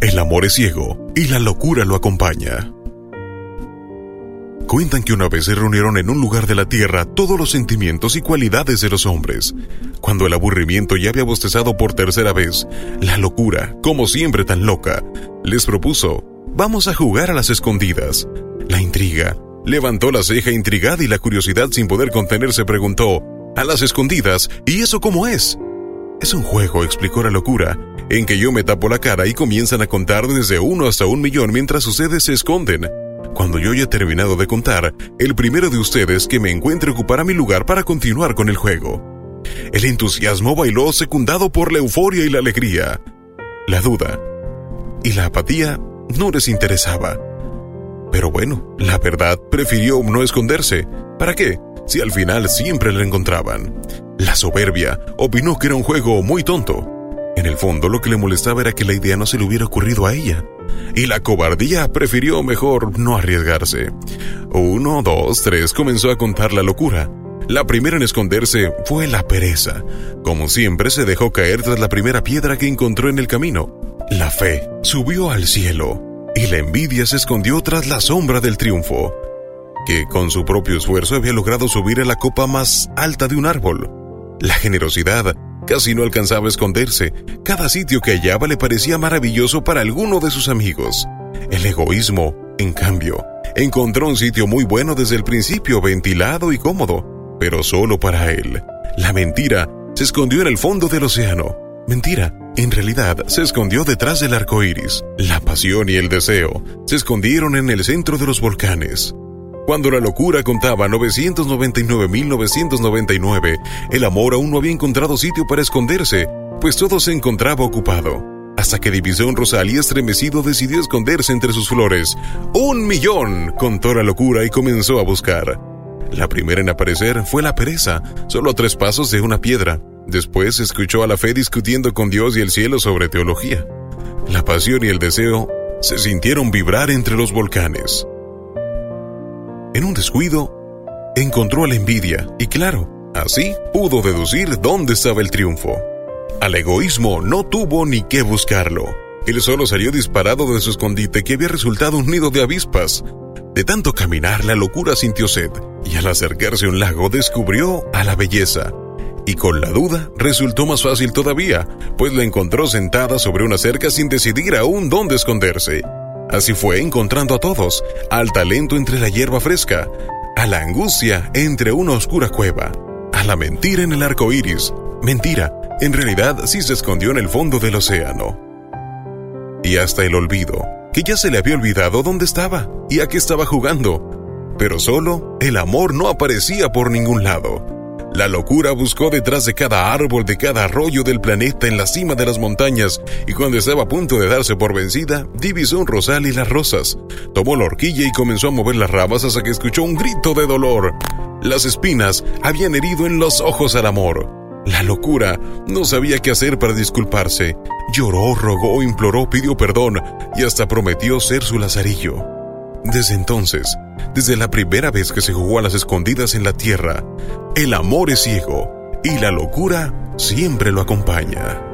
El amor es ciego y la locura lo acompaña. Cuentan que una vez se reunieron en un lugar de la tierra todos los sentimientos y cualidades de los hombres. Cuando el aburrimiento ya había bostezado por tercera vez, la locura, como siempre tan loca, les propuso, vamos a jugar a las escondidas. La intriga, levantó la ceja intrigada y la curiosidad sin poder contenerse preguntó, a las escondidas, ¿y eso cómo es? Es un juego, explicó la locura, en que yo me tapo la cara y comienzan a contar desde uno hasta un millón mientras ustedes se esconden. Cuando yo haya terminado de contar, el primero de ustedes que me encuentre ocupará mi lugar para continuar con el juego. El entusiasmo bailó secundado por la euforia y la alegría. La duda y la apatía no les interesaba. Pero bueno, la verdad prefirió no esconderse. ¿Para qué? Si al final siempre la encontraban. La soberbia opinó que era un juego muy tonto. En el fondo lo que le molestaba era que la idea no se le hubiera ocurrido a ella. Y la cobardía prefirió mejor no arriesgarse. Uno, dos, tres comenzó a contar la locura. La primera en esconderse fue la pereza. Como siempre se dejó caer tras la primera piedra que encontró en el camino. La fe subió al cielo y la envidia se escondió tras la sombra del triunfo, que con su propio esfuerzo había logrado subir a la copa más alta de un árbol. La generosidad casi no alcanzaba a esconderse. Cada sitio que hallaba le parecía maravilloso para alguno de sus amigos. El egoísmo, en cambio, encontró un sitio muy bueno desde el principio, ventilado y cómodo, pero solo para él. La mentira se escondió en el fondo del océano. Mentira, en realidad se escondió detrás del arco iris. La pasión y el deseo se escondieron en el centro de los volcanes. Cuando la locura contaba 999.999, el amor aún no había encontrado sitio para esconderse, pues todo se encontraba ocupado. Hasta que divisó un rosal y estremecido decidió esconderse entre sus flores. ¡Un millón! contó la locura y comenzó a buscar. La primera en aparecer fue la pereza, solo a tres pasos de una piedra. Después escuchó a la fe discutiendo con Dios y el cielo sobre teología. La pasión y el deseo se sintieron vibrar entre los volcanes. En un descuido, encontró a la envidia y claro, así pudo deducir dónde estaba el triunfo. Al egoísmo no tuvo ni que buscarlo. Él solo salió disparado de su escondite que había resultado un nido de avispas. De tanto caminar, la locura sintió sed y al acercarse a un lago descubrió a la belleza. Y con la duda resultó más fácil todavía, pues la encontró sentada sobre una cerca sin decidir aún dónde esconderse. Así fue encontrando a todos, al talento entre la hierba fresca, a la angustia entre una oscura cueva, a la mentira en el arco iris. Mentira, en realidad sí se escondió en el fondo del océano. Y hasta el olvido, que ya se le había olvidado dónde estaba y a qué estaba jugando. Pero solo el amor no aparecía por ningún lado. La locura buscó detrás de cada árbol, de cada arroyo del planeta en la cima de las montañas, y cuando estaba a punto de darse por vencida, divisó un rosal y las rosas. Tomó la horquilla y comenzó a mover las ramas hasta que escuchó un grito de dolor. Las espinas habían herido en los ojos al amor. La locura no sabía qué hacer para disculparse. Lloró, rogó, imploró, pidió perdón y hasta prometió ser su lazarillo. Desde entonces, desde la primera vez que se jugó a las escondidas en la tierra, el amor es ciego y la locura siempre lo acompaña.